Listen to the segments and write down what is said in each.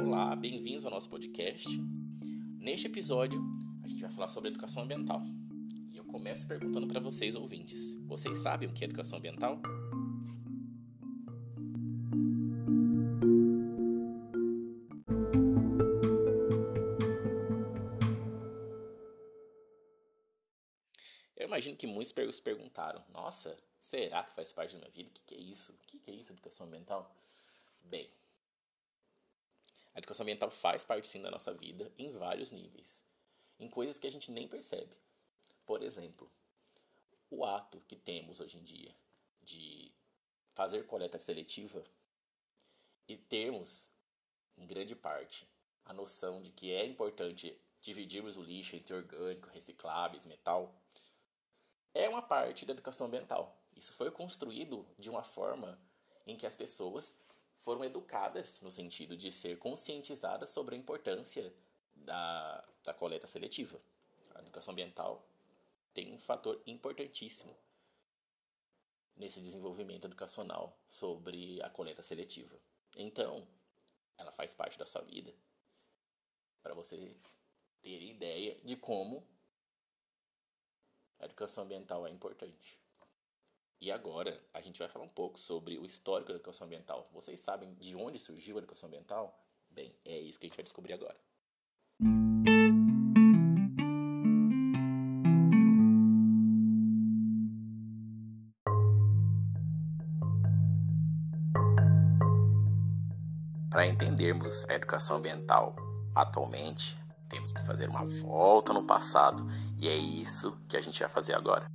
Olá, bem-vindos ao nosso podcast. Neste episódio, a gente vai falar sobre educação ambiental. E eu começo perguntando para vocês, ouvintes: vocês sabem o que é educação ambiental? Imagino que muitos se perguntaram: nossa, será que faz parte da minha vida? O que, que é isso? O que, que é isso, educação ambiental? Bem, a educação ambiental faz parte sim da nossa vida em vários níveis, em coisas que a gente nem percebe. Por exemplo, o ato que temos hoje em dia de fazer coleta seletiva e termos, em grande parte, a noção de que é importante dividirmos o lixo entre orgânico, recicláveis, metal, é uma parte da educação ambiental. Isso foi construído de uma forma em que as pessoas foram educadas no sentido de ser conscientizadas sobre a importância da, da coleta seletiva. A educação ambiental tem um fator importantíssimo nesse desenvolvimento educacional sobre a coleta seletiva. Então, ela faz parte da sua vida para você ter ideia de como a educação ambiental é importante. E agora a gente vai falar um pouco sobre o histórico da educação ambiental. Vocês sabem de onde surgiu a educação ambiental? Bem, é isso que a gente vai descobrir agora. Para entendermos a educação ambiental atualmente, temos que fazer uma volta no passado e é isso que a gente vai fazer agora.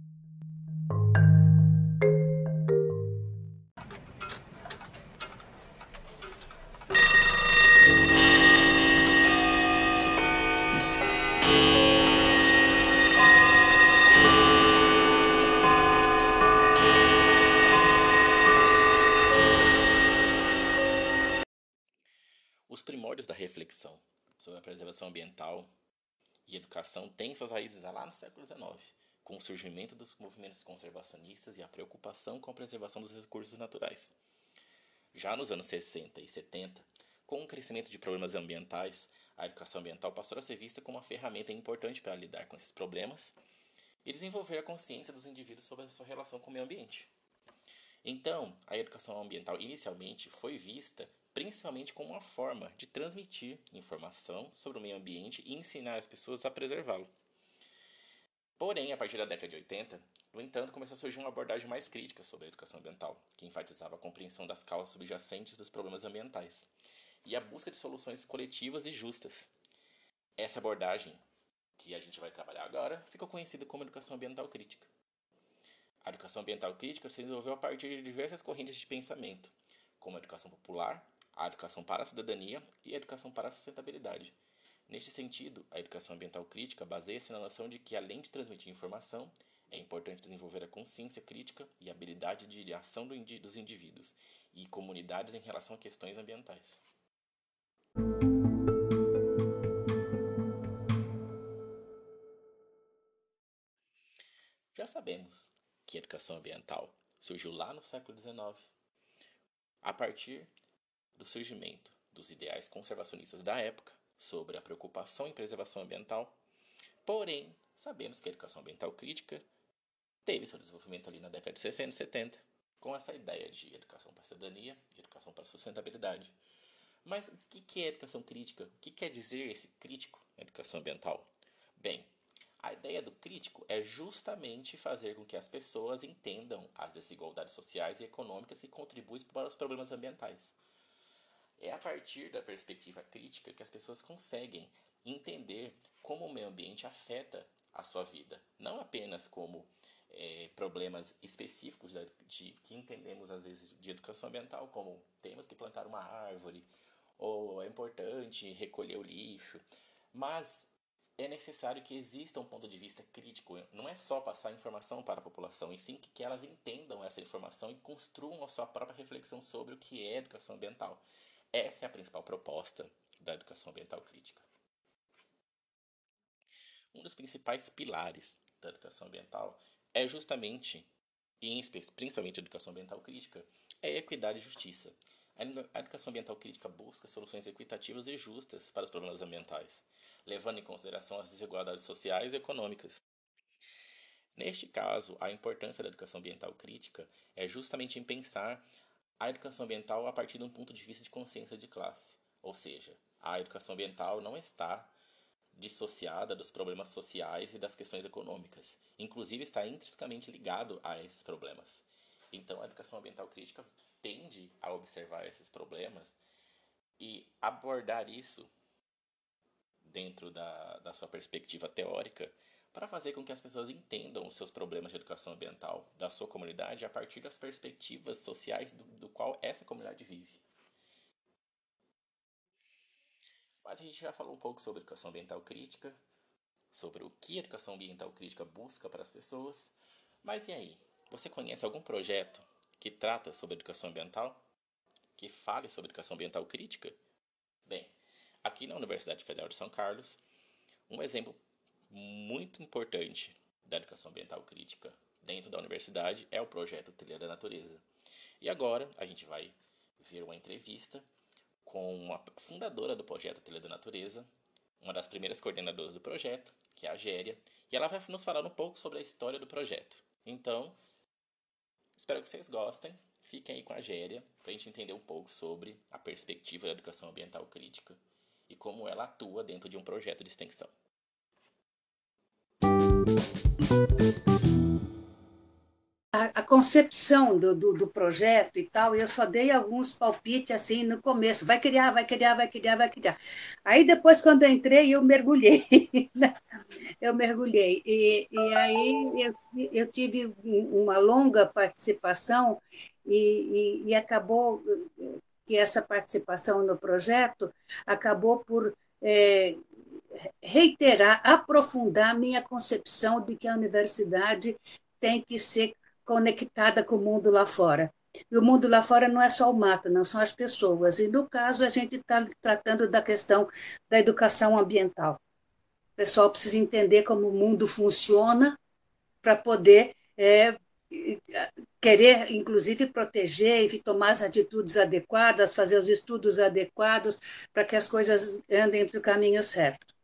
XIX, com o surgimento dos movimentos conservacionistas e a preocupação com a preservação dos recursos naturais. Já nos anos 60 e 70, com o crescimento de problemas ambientais, a educação ambiental passou a ser vista como uma ferramenta importante para lidar com esses problemas e desenvolver a consciência dos indivíduos sobre a sua relação com o meio ambiente. Então, a educação ambiental inicialmente foi vista principalmente como uma forma de transmitir informação sobre o meio ambiente e ensinar as pessoas a preservá-lo. Porém, a partir da década de 80, no entanto, começou a surgir uma abordagem mais crítica sobre a educação ambiental, que enfatizava a compreensão das causas subjacentes dos problemas ambientais e a busca de soluções coletivas e justas. Essa abordagem, que a gente vai trabalhar agora, ficou conhecida como educação ambiental crítica. A educação ambiental crítica se desenvolveu a partir de diversas correntes de pensamento, como a educação popular, a educação para a cidadania e a educação para a sustentabilidade. Neste sentido, a educação ambiental crítica baseia-se na noção de que, além de transmitir informação, é importante desenvolver a consciência crítica e a habilidade de ação dos indivíduos e comunidades em relação a questões ambientais. Já sabemos que a educação ambiental surgiu lá no século XIX, a partir do surgimento dos ideais conservacionistas da época sobre a preocupação em preservação ambiental. Porém, sabemos que a educação ambiental crítica teve seu desenvolvimento ali na década de 60 e 70, com essa ideia de educação para a cidadania e educação para a sustentabilidade. Mas o que é educação crítica? O que quer dizer esse crítico na educação ambiental? Bem, a ideia do crítico é justamente fazer com que as pessoas entendam as desigualdades sociais e econômicas que contribuem para os problemas ambientais. É a partir da perspectiva crítica que as pessoas conseguem entender como o meio ambiente afeta a sua vida, não apenas como é, problemas específicos de, que entendemos às vezes de educação ambiental, como temos que plantar uma árvore, ou é importante recolher o lixo, mas é necessário que exista um ponto de vista crítico. Não é só passar informação para a população, e sim que elas entendam essa informação e construam a sua própria reflexão sobre o que é educação ambiental. Essa é a principal proposta da educação ambiental crítica. Um dos principais pilares da educação ambiental é justamente e principalmente a educação ambiental crítica, é equidade e justiça. A educação ambiental crítica busca soluções equitativas e justas para os problemas ambientais, levando em consideração as desigualdades sociais e econômicas. Neste caso, a importância da educação ambiental crítica é justamente em pensar a educação ambiental a partir de um ponto de vista de consciência de classe, ou seja, a educação ambiental não está dissociada dos problemas sociais e das questões econômicas, inclusive está intrinsecamente ligado a esses problemas. Então, a educação ambiental crítica tende a observar esses problemas e abordar isso dentro da, da sua perspectiva teórica para fazer com que as pessoas entendam os seus problemas de educação ambiental da sua comunidade a partir das perspectivas sociais do, do qual essa comunidade vive. Mas a gente já falou um pouco sobre educação ambiental crítica, sobre o que a educação ambiental crítica busca para as pessoas. Mas e aí? Você conhece algum projeto que trata sobre educação ambiental? Que fale sobre educação ambiental crítica? Bem, aqui na Universidade Federal de São Carlos, um exemplo muito importante da educação ambiental crítica dentro da universidade é o projeto Trilha da Natureza. E agora a gente vai ver uma entrevista com a fundadora do projeto Trilha da Natureza, uma das primeiras coordenadoras do projeto, que é a Géria, e ela vai nos falar um pouco sobre a história do projeto. Então, Espero que vocês gostem. Fiquem aí com a Géria para a gente entender um pouco sobre a perspectiva da educação ambiental crítica e como ela atua dentro de um projeto de extensão. A, a concepção do, do, do, projeto e tal, eu só dei alguns palpites assim no começo. Vai criar, vai criar, vai criar, vai criar. Aí depois, quando eu entrei, eu mergulhei. Né? eu mergulhei. E, e aí eu, eu tive uma longa participação e, e, e acabou que essa participação no projeto acabou por é, reiterar, aprofundar minha concepção de que a universidade tem que ser conectada com o mundo lá fora. E o mundo lá fora não é só o mato, não são as pessoas. E no caso, a gente está tratando da questão da educação ambiental. O pessoal precisa entender como o mundo funciona para poder é, querer, inclusive, proteger e tomar as atitudes adequadas, fazer os estudos adequados para que as coisas andem para o caminho certo.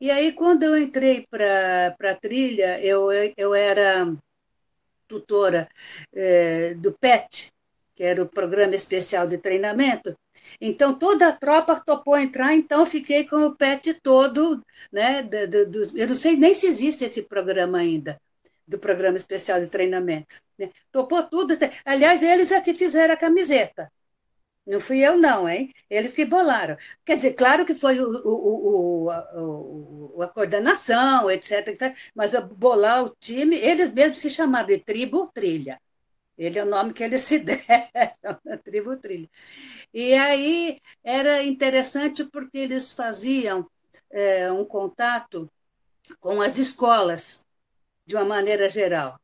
E aí, quando eu entrei para a trilha, eu, eu era tutora é, do PET, que era o Programa Especial de Treinamento, então, toda a tropa topou entrar, então fiquei com o PET todo, né? Do, do, do, eu não sei nem se existe esse programa ainda, do Programa Especial de Treinamento. Né? Topou tudo. Aliás, eles é que fizeram a camiseta. Não fui eu, não, hein? Eles que bolaram. Quer dizer, claro que foi o, o, o, a coordenação, etc. Mas bolar o time, eles mesmos se chamaram de Tribo Trilha. Ele é o nome que eles se deram, Tribo Trilha. E aí era interessante porque eles faziam é, um contato com as escolas, de uma maneira geral.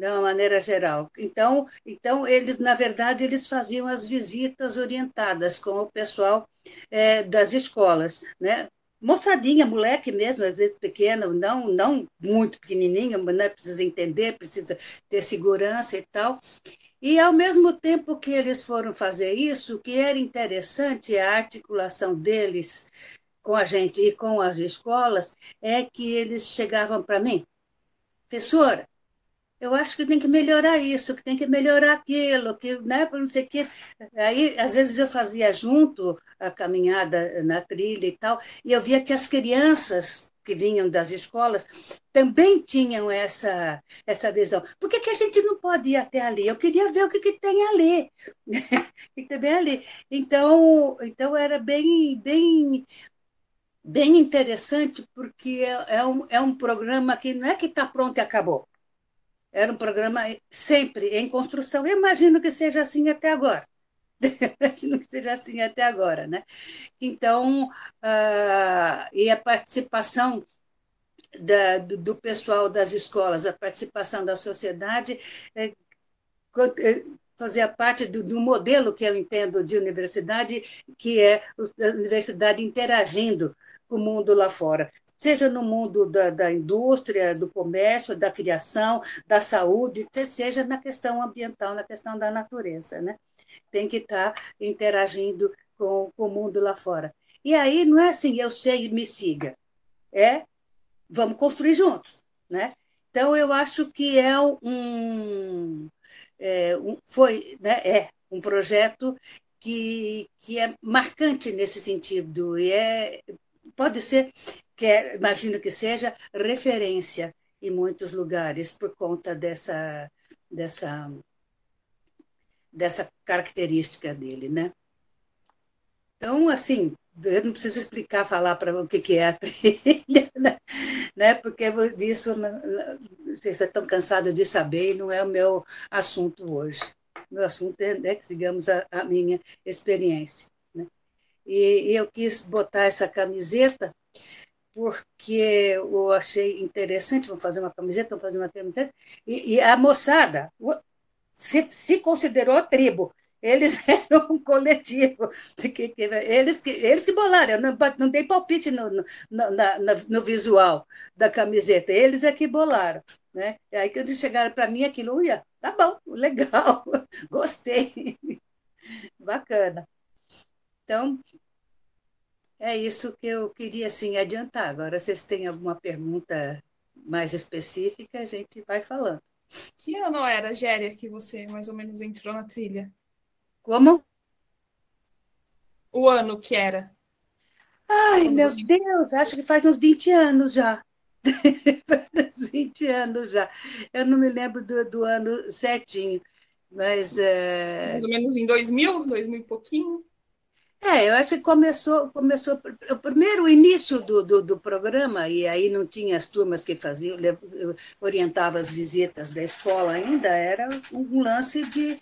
De uma maneira geral. Então, então eles, na verdade, eles faziam as visitas orientadas com o pessoal é, das escolas, né? moçadinha, moleque mesmo, às vezes pequeno, não, não muito pequenininho, né, precisa entender, precisa ter segurança e tal. E, ao mesmo tempo que eles foram fazer isso, o que era interessante, a articulação deles com a gente e com as escolas, é que eles chegavam para mim, professora, eu acho que tem que melhorar isso, que tem que melhorar aquilo, que, né, não sei o quê. Aí, às vezes, eu fazia junto a caminhada na trilha e tal, e eu via que as crianças que vinham das escolas também tinham essa, essa visão. Por que, que a gente não pode ir até ali? Eu queria ver o que, que tem ali. que tem ali. Então, então era bem, bem, bem interessante, porque é, é, um, é um programa que não é que está pronto e acabou. Era um programa sempre em construção. Eu imagino que seja assim até agora. imagino que seja assim até agora, né? Então, uh, e a participação da, do, do, pessoal das escolas, a participação da sociedade, é, é, fazia parte do, do, modelo que eu entendo de universidade, que é a universidade interagindo com o mundo lá fora seja no mundo da, da indústria, do comércio, da criação, da saúde, seja na questão ambiental, na questão da natureza. Né? Tem que estar tá interagindo com, com o mundo lá fora. E aí não é assim, eu sei, me siga. É, vamos construir juntos. Né? Então, eu acho que é um, é, um foi, né, é um projeto que, que é marcante nesse sentido e é pode ser que é, imagino que seja referência em muitos lugares por conta dessa dessa dessa característica dele, né? Então, assim, eu não preciso explicar, falar para o que, que é a trilha, né? né? porque isso vocês estão cansados de saber e não é o meu assunto hoje. Meu assunto é, né, digamos, a, a minha experiência. Né? E, e eu quis botar essa camiseta porque eu achei interessante, vamos fazer uma camiseta, vamos fazer uma camiseta, e, e a moçada se, se considerou tribo. Eles eram um coletivo. Eles que, eles que bolaram, eu não, não dei palpite no, no, na, no visual da camiseta, eles é que bolaram. Né? E aí, quando chegaram para mim, aquilo, uia, tá bom, legal, gostei, bacana. Então, é isso que eu queria assim, adiantar. Agora, se vocês têm alguma pergunta mais específica, a gente vai falando. Que ano era, Géria, que você mais ou menos entrou na trilha? Como? O ano que era. Ai, Quando meu você... Deus, acho que faz uns 20 anos já. faz 20 anos já. Eu não me lembro do, do ano certinho, mas. É... Mais ou menos em 2000, 2000 e pouquinho. É, eu acho que começou, começou o primeiro início do, do, do, programa, e aí não tinha as turmas que faziam, orientava as visitas da escola ainda, era um lance de,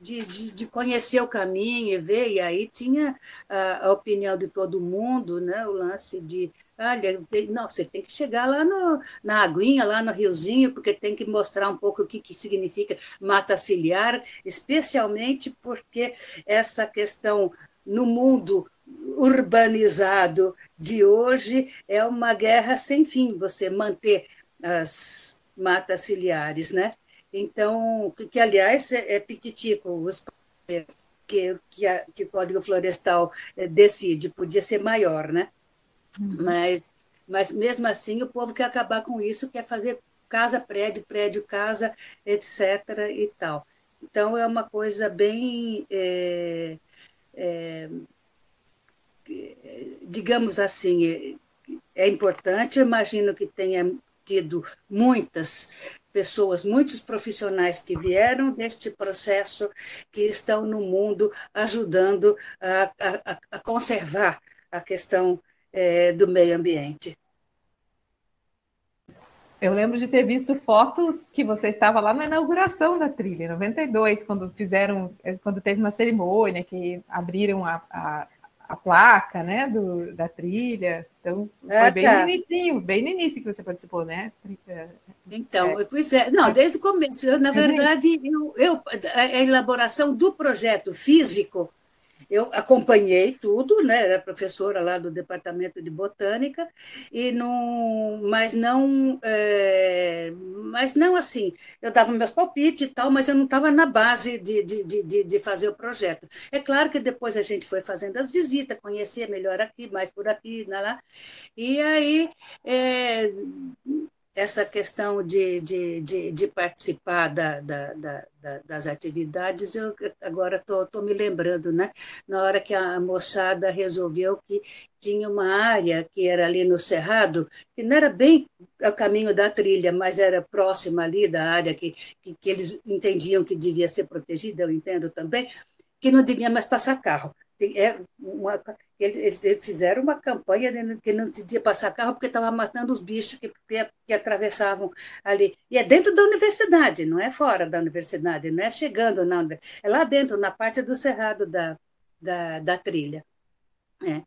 de, de, de, conhecer o caminho e ver, e aí tinha a, a, opinião de todo mundo, né? o lance de, olha, não, você tem que chegar lá no, na aguinha, lá no riozinho, porque tem que mostrar um pouco o que, que significa mata ciliar, especialmente porque essa questão no mundo urbanizado de hoje é uma guerra sem fim, você manter as matas ciliares, né? Então, que, que aliás é, é pititico, os, que, que, a, que o Código Florestal é, decide, podia ser maior, né? Uhum. Mas, mas mesmo assim, o povo quer acabar com isso, quer fazer casa, prédio, prédio, casa, etc. e tal. Então, é uma coisa bem, é, é, digamos assim, é, é importante, eu imagino que tenha tido muitas pessoas, muitos profissionais que vieram deste processo, que estão no mundo ajudando a, a, a conservar a questão é, do meio ambiente. Eu lembro de ter visto fotos que você estava lá na inauguração da trilha, em 92, quando fizeram, quando teve uma cerimônia, que abriram a, a a placa, né, do, da trilha. Então, foi ah, bem tá. no início, bem no início que você participou, né? Então, é. pois é, não, desde o começo. Eu, na verdade, eu, eu, a elaboração do projeto físico eu acompanhei tudo, né? Era professora lá do departamento de botânica e não, mas não, é, mas não assim. Eu dava meus palpites e tal, mas eu não estava na base de, de, de, de, fazer o projeto. É claro que depois a gente foi fazendo as visitas, conhecer melhor aqui, mais por aqui, lá, e aí é, essa questão de, de, de, de participar da, da, da, das atividades, eu agora estou me lembrando, né? Na hora que a moçada resolveu que tinha uma área que era ali no Cerrado, que não era bem o caminho da trilha, mas era próxima ali da área que, que, que eles entendiam que devia ser protegida, eu entendo também, que não devia mais passar carro é uma, eles, fizeram uma campanha que não podia passar carro porque estava matando os bichos que, que, que, atravessavam ali. E é dentro da universidade, não é fora da universidade, não é chegando, não. É lá dentro, na parte do cerrado da, da, da trilha. É.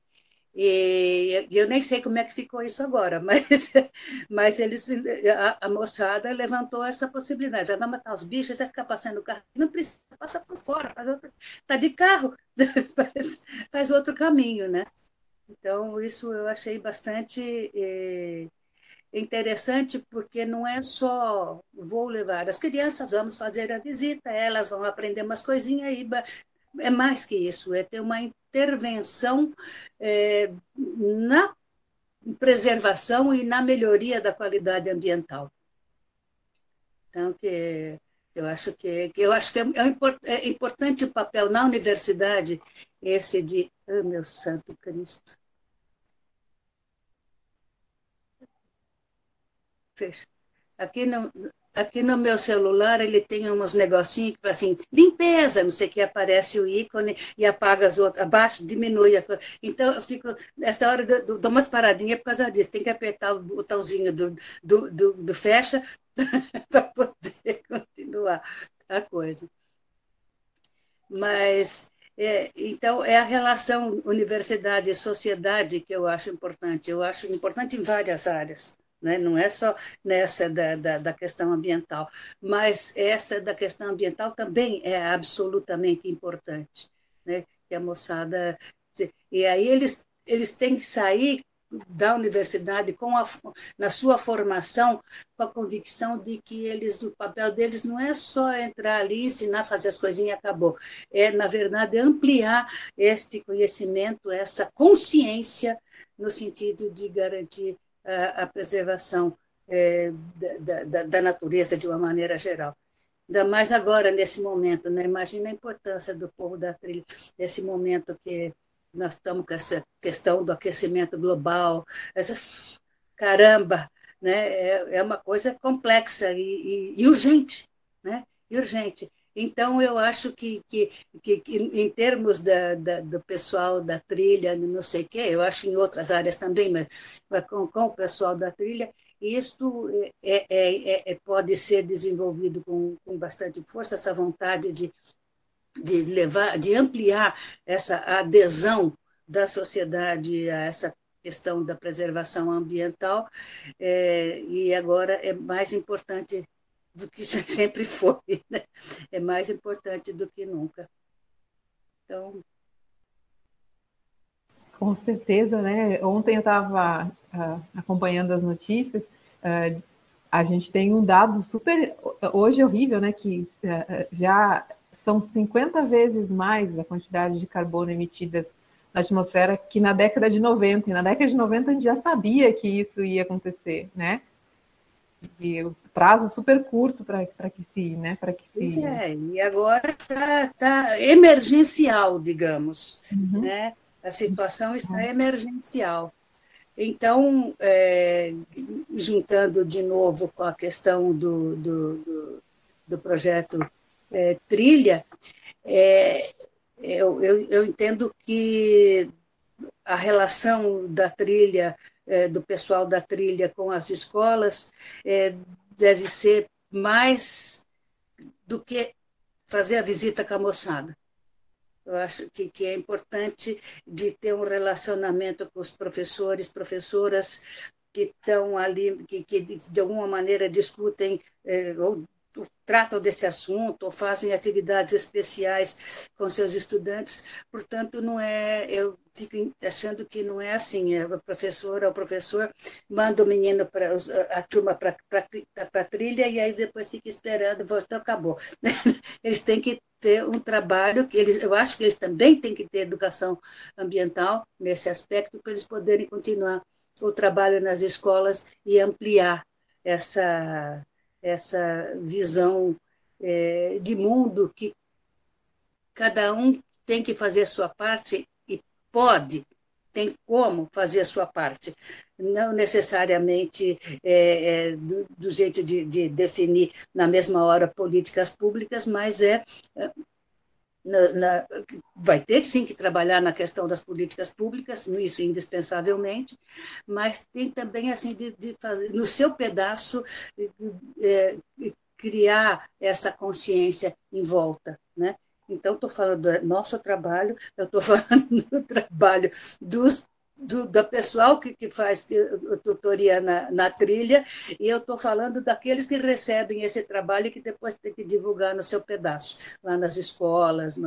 E eu nem sei como é que ficou isso agora, mas, mas eles, a, a moçada levantou essa possibilidade. Vai matar os bichos, vai ficar passando o carro. Não precisa, passa por fora, está de carro, faz, faz outro caminho, né? Então, isso eu achei bastante eh, interessante, porque não é só vou levar as crianças, vamos fazer a visita, elas vão aprender umas coisinhas aí, é mais que isso, é ter uma intervenção é, na preservação e na melhoria da qualidade ambiental. Então, que eu acho que, eu acho que é, é, é importante o papel na universidade esse de, oh, meu santo Cristo. Fecha. Aqui não, Aqui no meu celular ele tem uns negocinhos que assim, limpeza, não sei o que, aparece o ícone e apaga as outras, abaixo, diminui a coisa. Então eu fico, nessa hora, dou, dou umas paradinhas por causa disso. Tem que apertar o botãozinho do, do, do, do fecha para poder continuar a coisa. Mas, é, então, é a relação universidade e sociedade que eu acho importante. Eu acho importante em várias áreas né? não é só nessa da, da, da, questão ambiental, mas essa da questão ambiental também é absolutamente importante, né? que a moçada... E aí eles, eles têm que sair da universidade com a, na sua formação com a convicção de que eles o papel deles não é só entrar ali ensinar fazer as coisinhas acabou é na verdade ampliar este conhecimento essa consciência no sentido de garantir a, preservação é, da, da, da, natureza de uma maneira geral. Ainda mais agora, nesse momento, né? imagina a importância do povo da trilha, nesse momento que nós estamos com essa questão do aquecimento global, essa, caramba, né? é, é uma coisa complexa e, e, e urgente, né? E urgente. Então, eu acho que, que, que, que em termos da, da, do pessoal da trilha, não sei o quê, eu acho em outras áreas também, mas, mas com, com, o pessoal da trilha, isto é, é, é, é, pode ser desenvolvido com, com bastante força, essa vontade de, de levar, de ampliar essa adesão da sociedade a essa questão da preservação ambiental, é, e agora é mais importante do que sempre foi. Né? É mais importante do que nunca. Então. Com certeza, né? Ontem eu estava uh, acompanhando as notícias. Uh, a gente tem um dado super. Hoje é horrível, né? Que uh, já são 50 vezes mais a quantidade de carbono emitida na atmosfera que na década de 90. E na década de 90 a gente já sabia que isso ia acontecer, né? E prazo super curto para que se, né, para que se. É, e agora está tá emergencial, digamos, uhum. né? A situação está uhum. emergencial. Então, é, juntando de novo com a questão do, do, do, do projeto é, Trilha, é, eu, eu, eu entendo que a relação da trilha é, do pessoal da trilha com as escolas é, deve ser mais do que fazer a visita com a moçada. Eu acho que, que é importante de ter um relacionamento com os professores, professoras que estão ali, que, que de alguma maneira discutem é, ou tratam desse assunto ou fazem atividades especiais com seus estudantes. Portanto, não é, eu fico achando que não é assim. É a professora ou professor manda o menino para a turma para a trilha e aí depois fica esperando, voltou, acabou. Eles têm que ter um trabalho que eles, eu acho que eles também têm que ter educação ambiental nesse aspecto para eles poderem continuar o trabalho nas escolas e ampliar essa essa visão é, de mundo que cada um tem que fazer a sua parte e pode, tem como fazer a sua parte. Não necessariamente é, é, do, do, jeito de, de, definir na mesma hora políticas públicas, mas é na, na, vai ter sim que trabalhar na questão das políticas públicas, isso indispensavelmente, mas tem também assim de, de fazer no seu pedaço é, criar essa consciência em volta, né? Então estou falando do nosso trabalho, eu estou falando do trabalho dos do, do pessoal que, que faz tutoria na, na trilha, e eu estou falando daqueles que recebem esse trabalho e que depois tem que divulgar no seu pedaço, lá nas escolas.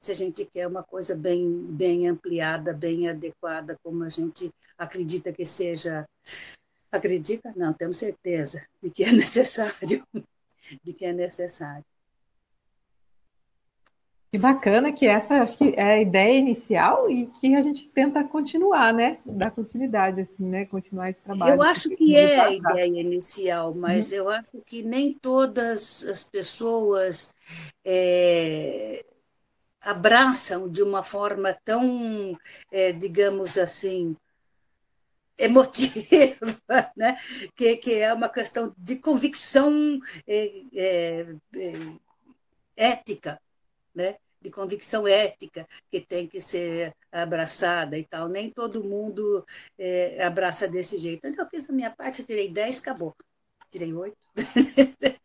se a gente quer uma coisa bem, bem ampliada, bem adequada, como a gente acredita que seja. Acredita? Não, temos certeza de que é necessário, de que é necessário. Que bacana que essa acho que é a ideia inicial e que a gente tenta continuar, né? Dar continuidade, assim, né? Continuar esse trabalho. Eu acho que é a ideia inicial, mas uhum. eu acho que nem todas as pessoas é, abraçam de uma forma tão, é, digamos assim, emotiva, né? que, que é uma questão de convicção é, é, é ética né? de convicção ética que tem que ser abraçada e tal. Nem todo mundo é, abraça desse jeito. Então, eu fiz a minha parte, tirei 10, acabou. Tirei 8.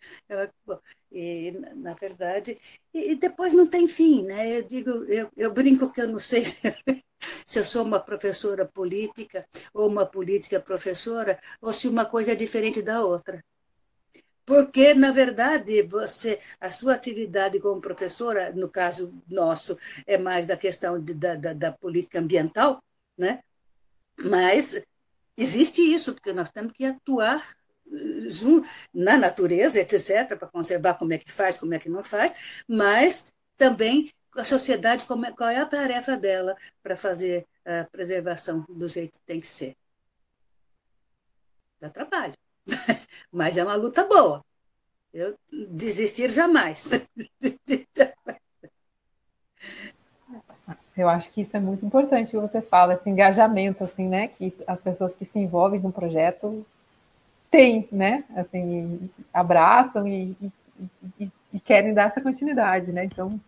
e, na verdade, e, e, depois não tem fim, né? Eu digo, eu, eu brinco que eu não sei se, se eu sou uma professora política ou uma política professora, ou se uma coisa é diferente da outra porque na verdade você a sua atividade como professora no caso nosso é mais da questão de, da, da, da, política ambiental né? Mas existe isso porque nós temos que atuar eh, na natureza etc para conservar como é que faz como é que não faz mas também a sociedade como é, qual é a tarefa dela para fazer a preservação do jeito que tem que ser. Dá trabalho Mas é uma luta boa. Eu desistir jamais. Eu acho que isso é muito importante que você fala, esse engajamento, assim, né? Que as pessoas que se envolvem no projeto têm, né? Assim, abraçam e, e, e, querem dar essa continuidade, né? Então,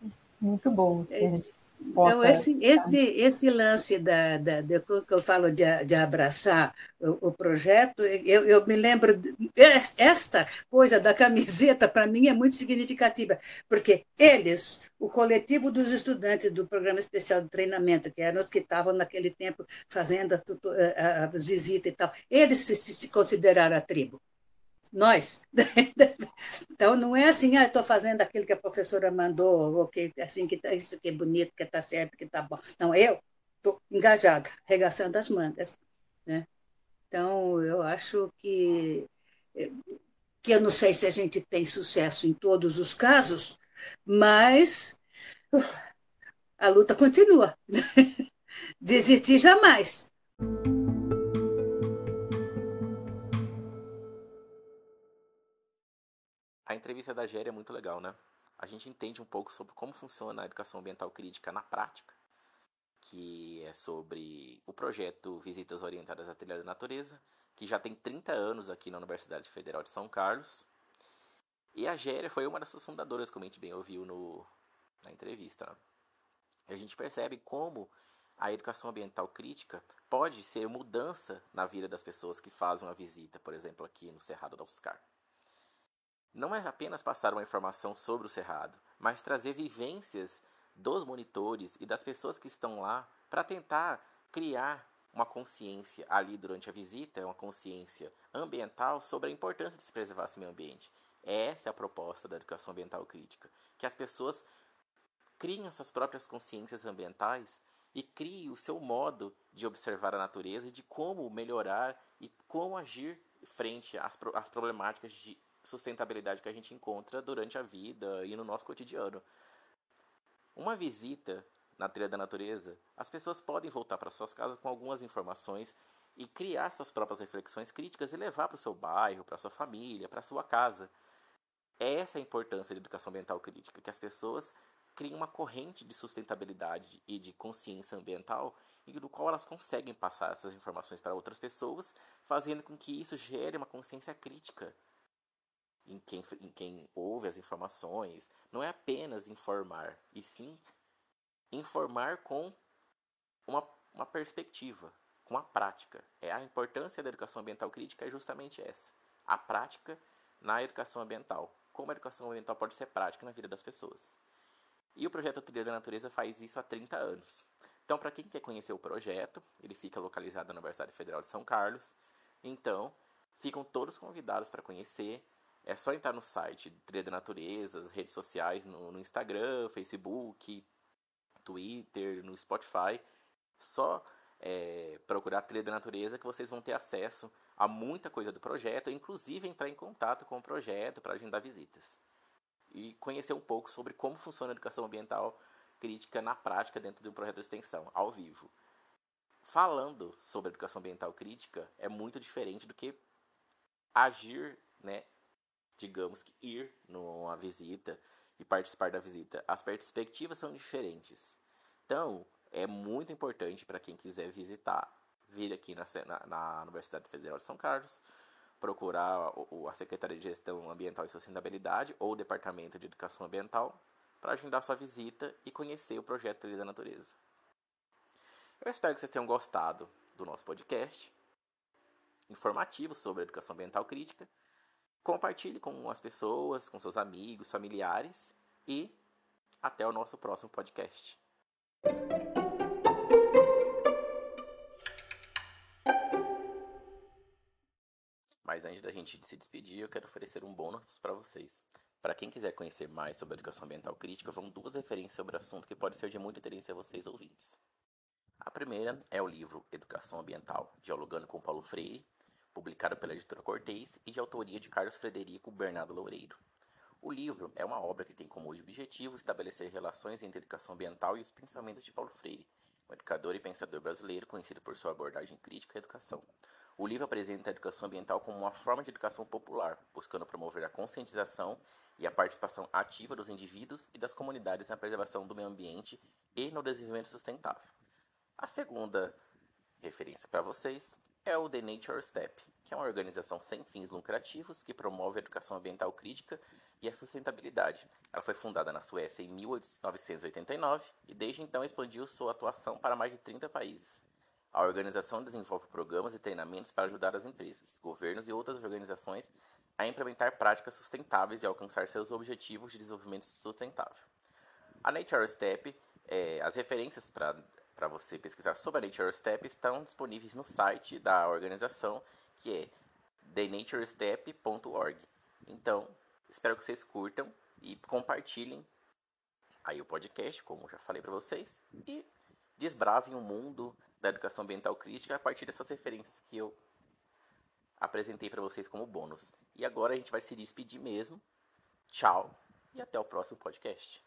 muito bom que a gente então, esse, esse, esse lance da, da, de, que eu falo de, de abraçar o, o projeto, eu, eu me lembro, esta coisa da camiseta, para mim, é muito significativa, porque eles, o coletivo dos estudantes do Programa Especial de Treinamento, que eram os que estavam naquele tempo fazendo as visitas e tal, eles se, se consideraram a tribo nós. Então, não é assim, ah, estou fazendo aquilo que a professora mandou, ou que, assim, que tá, isso que é bonito, que está certo, que está bom. Não, eu estou engajada, regaçando as mangas. Né? Então, eu acho que, que eu não sei se a gente tem sucesso em todos os casos, mas uf, a luta continua. Desistir jamais. Entrevista da Géria é muito legal, né? A gente entende um pouco sobre como funciona a educação ambiental crítica na prática, que é sobre o projeto Visitas Orientadas à Trilha da Natureza, que já tem 30 anos aqui na Universidade Federal de São Carlos. E a Géria foi uma das suas fundadoras, como a gente bem ouviu no, na entrevista. Né? E a gente percebe como a educação ambiental crítica pode ser mudança na vida das pessoas que fazem uma visita, por exemplo, aqui no Cerrado da UFSCar não é apenas passar uma informação sobre o cerrado, mas trazer vivências dos monitores e das pessoas que estão lá para tentar criar uma consciência ali durante a visita, uma consciência ambiental sobre a importância de se preservar esse meio ambiente. Essa é a proposta da educação ambiental crítica, que as pessoas criem as suas próprias consciências ambientais e criem o seu modo de observar a natureza e de como melhorar e como agir frente às, às problemáticas de sustentabilidade que a gente encontra durante a vida e no nosso cotidiano. Uma visita na trilha da natureza, as pessoas podem voltar para suas casas com algumas informações e criar suas próprias reflexões críticas e levar para o seu bairro, para sua família, para sua casa. Essa é a importância da educação ambiental crítica, que as pessoas criem uma corrente de sustentabilidade e de consciência ambiental e do qual elas conseguem passar essas informações para outras pessoas, fazendo com que isso gere uma consciência crítica em quem, em quem ouve as informações, não é apenas informar, e sim informar com uma, uma perspectiva, com a prática. É a importância da educação ambiental crítica é justamente essa, a prática na educação ambiental. Como a educação ambiental pode ser prática na vida das pessoas. E o projeto Trilha da Natureza faz isso há 30 anos. Então, para quem quer conhecer o projeto, ele fica localizado na Universidade Federal de São Carlos. Então, ficam todos convidados para conhecer. É só entrar no site Trilha da Natureza, as redes sociais, no, no Instagram, Facebook, Twitter, no Spotify. Só é, procurar Trilha da Natureza que vocês vão ter acesso a muita coisa do projeto, inclusive entrar em contato com o projeto para agendar visitas. E conhecer um pouco sobre como funciona a educação ambiental crítica na prática dentro de um projeto de extensão, ao vivo. Falando sobre educação ambiental crítica é muito diferente do que agir, né, digamos que ir numa visita e participar da visita. As perspectivas são diferentes. Então, é muito importante para quem quiser visitar, vir aqui na, na, na, Universidade Federal de São Carlos, procurar o, a Secretaria de Gestão Ambiental e Sustentabilidade ou o Departamento de Educação Ambiental para agendar sua visita e conhecer o projeto Trilha da Natureza. Eu espero que vocês tenham gostado do nosso podcast informativo sobre educação ambiental crítica. Compartilhe com as pessoas, com seus amigos, familiares e até o nosso próximo podcast. Mas antes da gente se despedir, eu quero oferecer um bônus para vocês. Para quem quiser conhecer mais sobre educação ambiental crítica, vão duas referências sobre o assunto que pode ser de muito interesse a vocês ouvintes. A primeira é o livro Educação Ambiental, Dialogando com Paulo Freire, publicado pela editora Cortez e de autoria de Carlos Frederico Bernardo Loureiro. O livro é uma obra que tem como objetivo estabelecer relações entre a educação ambiental e os pensamentos de Paulo Freire, um educador e pensador brasileiro conhecido por sua abordagem crítica à educação. O livro apresenta a educação ambiental como uma forma de educação popular, buscando promover a conscientização e a participação ativa dos indivíduos e das comunidades na preservação do meio ambiente e no desenvolvimento sustentável. A segunda referência para vocês é o The Nature Step, que é uma organização sem fins lucrativos que promove a educação ambiental crítica e a sustentabilidade. Ela foi fundada na Suécia em 1989 e desde então expandiu sua atuação para mais de 30 países. A organização desenvolve programas e treinamentos para ajudar as empresas, governos e outras organizações a implementar práticas sustentáveis e alcançar seus objetivos de desenvolvimento sustentável. A Nature Step, é, as referências para para você pesquisar sobre a Nature Step estão disponíveis no site da organização, que é thenaturestep.org. Então, espero que vocês curtam e compartilhem aí o podcast, como já falei para vocês, e desbravem o mundo da educação ambiental crítica a partir dessas referências que eu apresentei para vocês como bônus. E agora a gente vai se despedir mesmo. Tchau e até o próximo podcast.